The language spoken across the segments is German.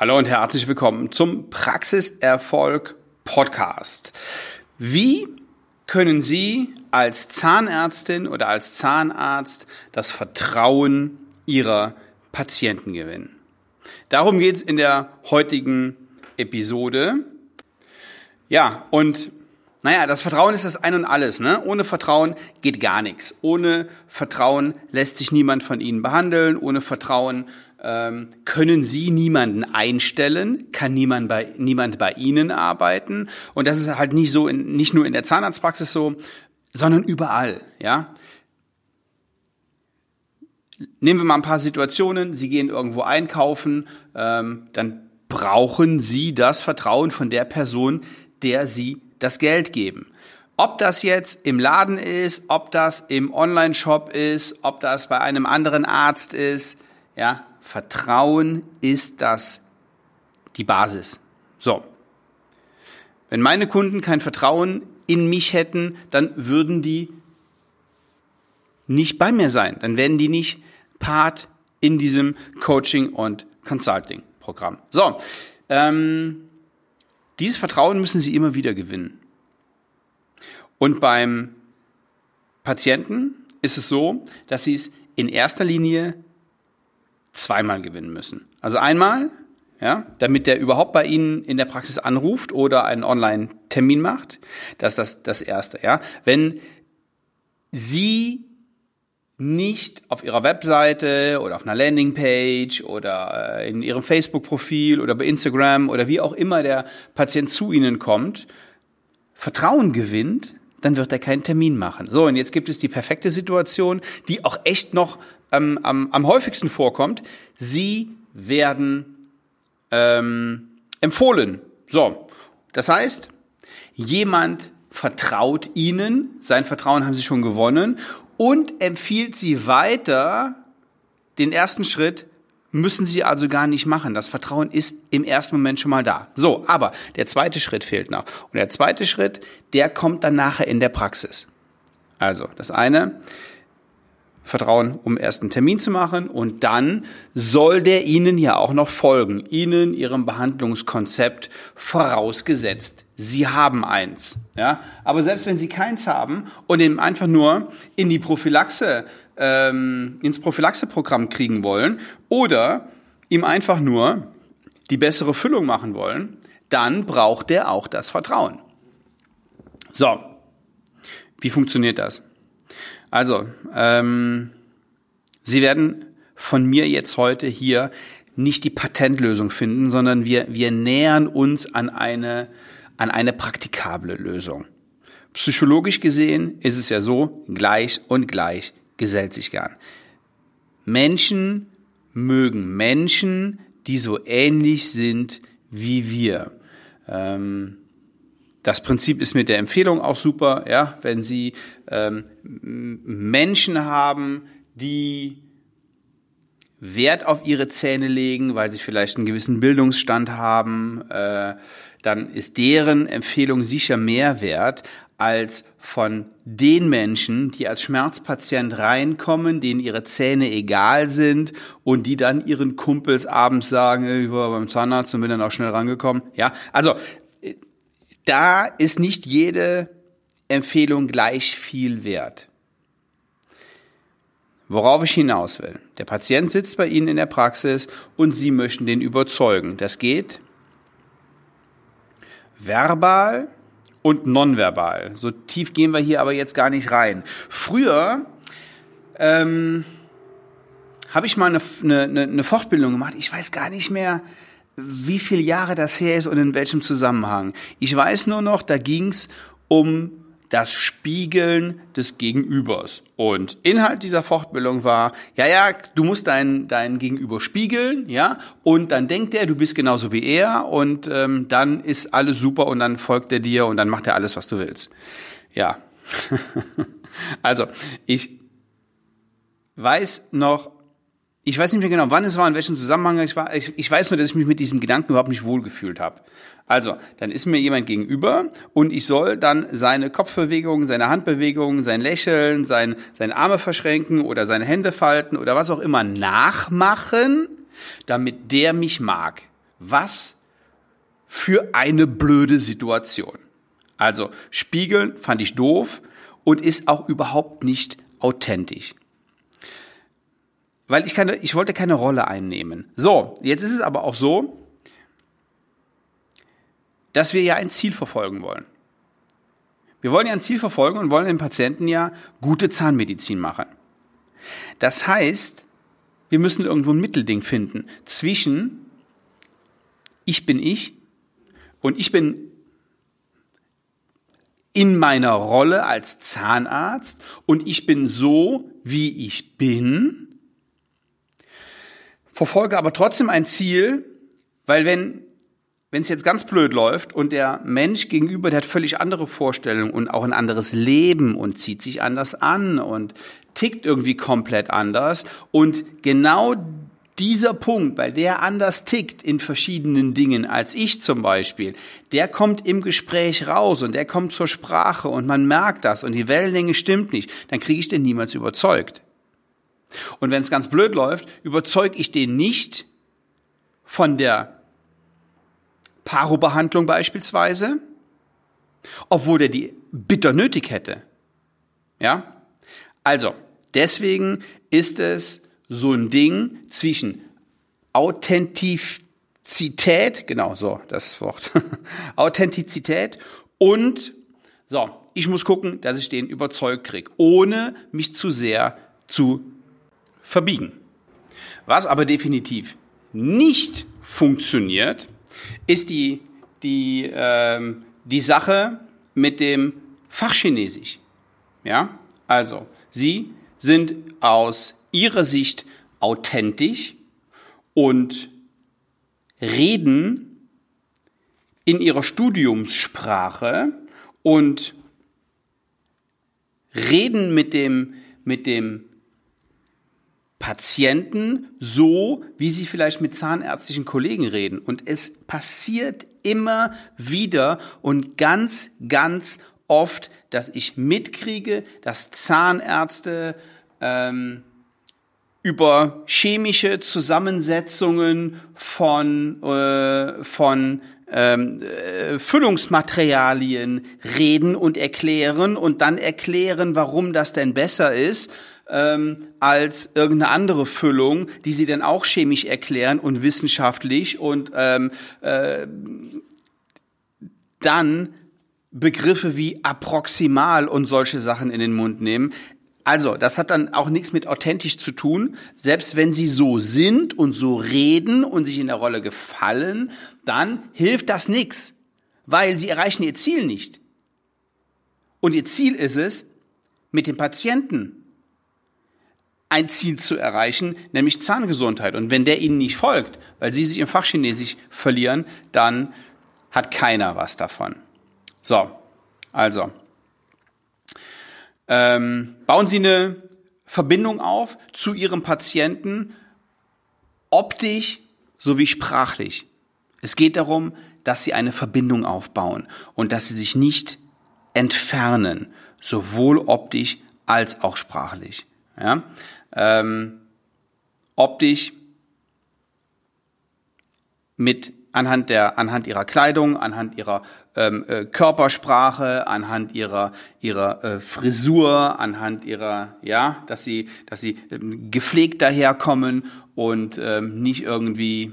Hallo und herzlich willkommen zum Praxiserfolg Podcast. Wie können Sie als Zahnärztin oder als Zahnarzt das Vertrauen Ihrer Patienten gewinnen? Darum geht es in der heutigen Episode. Ja, und naja, das Vertrauen ist das Ein und Alles. Ne? Ohne Vertrauen geht gar nichts. Ohne Vertrauen lässt sich niemand von Ihnen behandeln. Ohne Vertrauen können Sie niemanden einstellen, kann niemand bei, niemand bei Ihnen arbeiten. Und das ist halt nicht so, in, nicht nur in der Zahnarztpraxis so, sondern überall. Ja. Nehmen wir mal ein paar Situationen. Sie gehen irgendwo einkaufen, ähm, dann brauchen Sie das Vertrauen von der Person, der Sie das Geld geben. Ob das jetzt im Laden ist, ob das im Online-Shop ist, ob das bei einem anderen Arzt ist, ja, Vertrauen ist das die Basis. So. Wenn meine Kunden kein Vertrauen in mich hätten, dann würden die nicht bei mir sein. Dann werden die nicht Part in diesem Coaching und Consulting Programm. So. Ähm, dieses Vertrauen müssen Sie immer wieder gewinnen. Und beim Patienten ist es so, dass Sie es in erster Linie zweimal gewinnen müssen. Also einmal, ja, damit der überhaupt bei Ihnen in der Praxis anruft oder einen Online-Termin macht. Das ist das, das Erste, ja. Wenn Sie nicht auf Ihrer Webseite oder auf einer Landingpage oder äh, in Ihrem Facebook-Profil oder bei Instagram oder wie auch immer der Patient zu Ihnen kommt, Vertrauen gewinnt, dann wird er keinen Termin machen. So, und jetzt gibt es die perfekte Situation, die auch echt noch ähm, am, am häufigsten vorkommt. Sie werden ähm, empfohlen. So, das heißt, jemand vertraut ihnen, sein Vertrauen haben sie schon gewonnen und empfiehlt sie weiter. Den ersten Schritt müssen sie also gar nicht machen. Das Vertrauen ist im ersten Moment schon mal da. So, aber der zweite Schritt fehlt noch. Und der zweite Schritt, der kommt dann nachher in der Praxis. Also, das eine, Vertrauen, um erst einen Termin zu machen und dann soll der Ihnen ja auch noch folgen, Ihnen, Ihrem Behandlungskonzept vorausgesetzt. Sie haben eins, ja. Aber selbst wenn Sie keins haben und eben einfach nur in die Prophylaxe, ähm, ins Prophylaxeprogramm kriegen wollen oder ihm einfach nur die bessere Füllung machen wollen, dann braucht der auch das Vertrauen. So, wie funktioniert das? Also, ähm, Sie werden von mir jetzt heute hier nicht die Patentlösung finden, sondern wir, wir nähern uns an eine, an eine praktikable Lösung. Psychologisch gesehen ist es ja so, gleich und gleich gesellt sich gern. Menschen mögen Menschen, die so ähnlich sind wie wir. Ähm, das Prinzip ist mit der Empfehlung auch super, ja, wenn Sie ähm, Menschen haben, die Wert auf ihre Zähne legen, weil sie vielleicht einen gewissen Bildungsstand haben, äh, dann ist deren Empfehlung sicher mehr wert als von den Menschen, die als Schmerzpatient reinkommen, denen ihre Zähne egal sind und die dann ihren Kumpels abends sagen, ich war beim Zahnarzt und bin dann auch schnell rangekommen. Ja, also da ist nicht jede Empfehlung gleich viel wert. Worauf ich hinaus will. Der Patient sitzt bei Ihnen in der Praxis und Sie möchten den überzeugen. Das geht verbal und nonverbal. So tief gehen wir hier aber jetzt gar nicht rein. Früher ähm, habe ich mal eine, eine, eine Fortbildung gemacht. Ich weiß gar nicht mehr, wie viele Jahre das her ist und in welchem Zusammenhang. Ich weiß nur noch, da ging's um das Spiegeln des Gegenübers. Und Inhalt dieser Fortbildung war, ja, ja, du musst deinen dein Gegenüber spiegeln, ja, und dann denkt er, du bist genauso wie er und ähm, dann ist alles super und dann folgt er dir und dann macht er alles, was du willst. Ja. also, ich weiß noch ich weiß nicht mehr genau, wann es war, in welchem Zusammenhang ich war. Ich, ich weiß nur, dass ich mich mit diesem Gedanken überhaupt nicht wohlgefühlt habe. Also, dann ist mir jemand gegenüber und ich soll dann seine Kopfbewegungen, seine Handbewegungen, sein Lächeln, sein, seine Arme verschränken oder seine Hände falten oder was auch immer nachmachen, damit der mich mag. Was für eine blöde Situation. Also spiegeln fand ich doof und ist auch überhaupt nicht authentisch. Weil ich keine, ich wollte keine Rolle einnehmen. So, jetzt ist es aber auch so, dass wir ja ein Ziel verfolgen wollen. Wir wollen ja ein Ziel verfolgen und wollen den Patienten ja gute Zahnmedizin machen. Das heißt, wir müssen irgendwo ein Mittelding finden zwischen ich bin ich und ich bin in meiner Rolle als Zahnarzt und ich bin so, wie ich bin, verfolge aber trotzdem ein Ziel, weil wenn wenn es jetzt ganz blöd läuft und der Mensch gegenüber, der hat völlig andere Vorstellungen und auch ein anderes Leben und zieht sich anders an und tickt irgendwie komplett anders und genau dieser Punkt, weil der anders tickt in verschiedenen Dingen als ich zum Beispiel, der kommt im Gespräch raus und der kommt zur Sprache und man merkt das und die Wellenlänge stimmt nicht, dann kriege ich den niemals überzeugt. Und wenn es ganz blöd läuft, überzeuge ich den nicht von der Paro-Behandlung beispielsweise, obwohl der die bitter nötig hätte. Ja? Also, deswegen ist es so ein Ding zwischen Authentizität, genau so, das Wort, Authentizität und so, ich muss gucken, dass ich den überzeugt kriege, ohne mich zu sehr zu verbiegen. Was aber definitiv nicht funktioniert, ist die, die, ähm, die Sache mit dem Fachchinesisch. Ja, also, Sie sind aus Ihrer Sicht authentisch und reden in Ihrer Studiumssprache und reden mit dem, mit dem Patienten so, wie sie vielleicht mit zahnärztlichen Kollegen reden. Und es passiert immer wieder und ganz, ganz oft, dass ich mitkriege, dass Zahnärzte ähm, über chemische Zusammensetzungen von, äh, von ähm, äh, Füllungsmaterialien reden und erklären und dann erklären, warum das denn besser ist ähm, als irgendeine andere Füllung, die sie dann auch chemisch erklären und wissenschaftlich und ähm, äh, dann Begriffe wie approximal und solche Sachen in den Mund nehmen. Also, das hat dann auch nichts mit authentisch zu tun. Selbst wenn sie so sind und so reden und sich in der Rolle gefallen, dann hilft das nichts, weil sie erreichen ihr Ziel nicht. Und ihr Ziel ist es, mit dem Patienten ein Ziel zu erreichen, nämlich Zahngesundheit. Und wenn der ihnen nicht folgt, weil sie sich im Fachchinesisch verlieren, dann hat keiner was davon. So, also ähm, bauen Sie eine Verbindung auf zu Ihrem Patienten, optisch sowie sprachlich. Es geht darum, dass Sie eine Verbindung aufbauen und dass Sie sich nicht entfernen, sowohl optisch als auch sprachlich. Ja? Ähm, optisch mit anhand der anhand ihrer Kleidung, anhand ihrer ähm, äh, Körpersprache, anhand ihrer ihrer äh, Frisur, anhand ihrer ja, dass sie dass sie ähm, gepflegt daherkommen und ähm, nicht irgendwie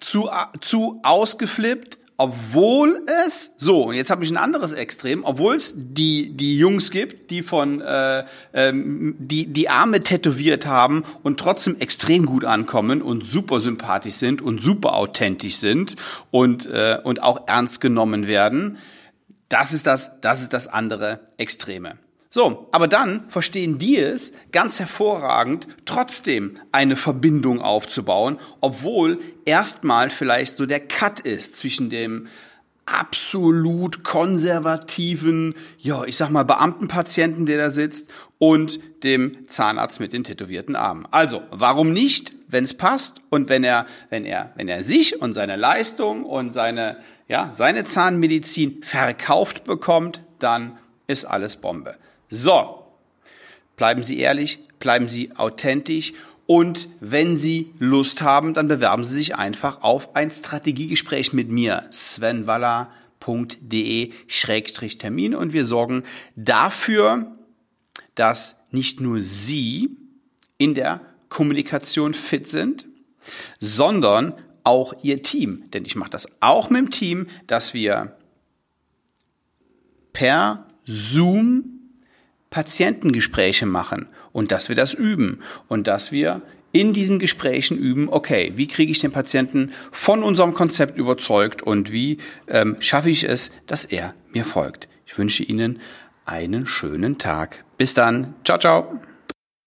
zu zu ausgeflippt obwohl es so und jetzt habe ich ein anderes Extrem, obwohl es die die Jungs gibt, die von äh, ähm, die die Arme tätowiert haben und trotzdem extrem gut ankommen und super sympathisch sind und super authentisch sind und äh, und auch ernst genommen werden. Das ist das das ist das andere Extreme. So, aber dann verstehen die es ganz hervorragend, trotzdem eine Verbindung aufzubauen, obwohl erstmal vielleicht so der Cut ist zwischen dem absolut konservativen, ja, ich sag mal Beamtenpatienten, der da sitzt, und dem Zahnarzt mit den tätowierten Armen. Also, warum nicht, wenn es passt und wenn er, wenn er, wenn er sich und seine Leistung und seine, ja, seine Zahnmedizin verkauft bekommt, dann ist alles Bombe. So, bleiben Sie ehrlich, bleiben Sie authentisch Und wenn Sie Lust haben, dann bewerben Sie sich einfach auf ein Strategiegespräch mit mir, svenwaller.de-termin und wir sorgen dafür, dass nicht nur Sie in der Kommunikation fit sind, sondern auch Ihr Team. Denn ich mache das auch mit dem Team, dass wir per Zoom Patientengespräche machen und dass wir das üben und dass wir in diesen Gesprächen üben, okay, wie kriege ich den Patienten von unserem Konzept überzeugt und wie ähm, schaffe ich es, dass er mir folgt. Ich wünsche Ihnen einen schönen Tag. Bis dann. Ciao, ciao.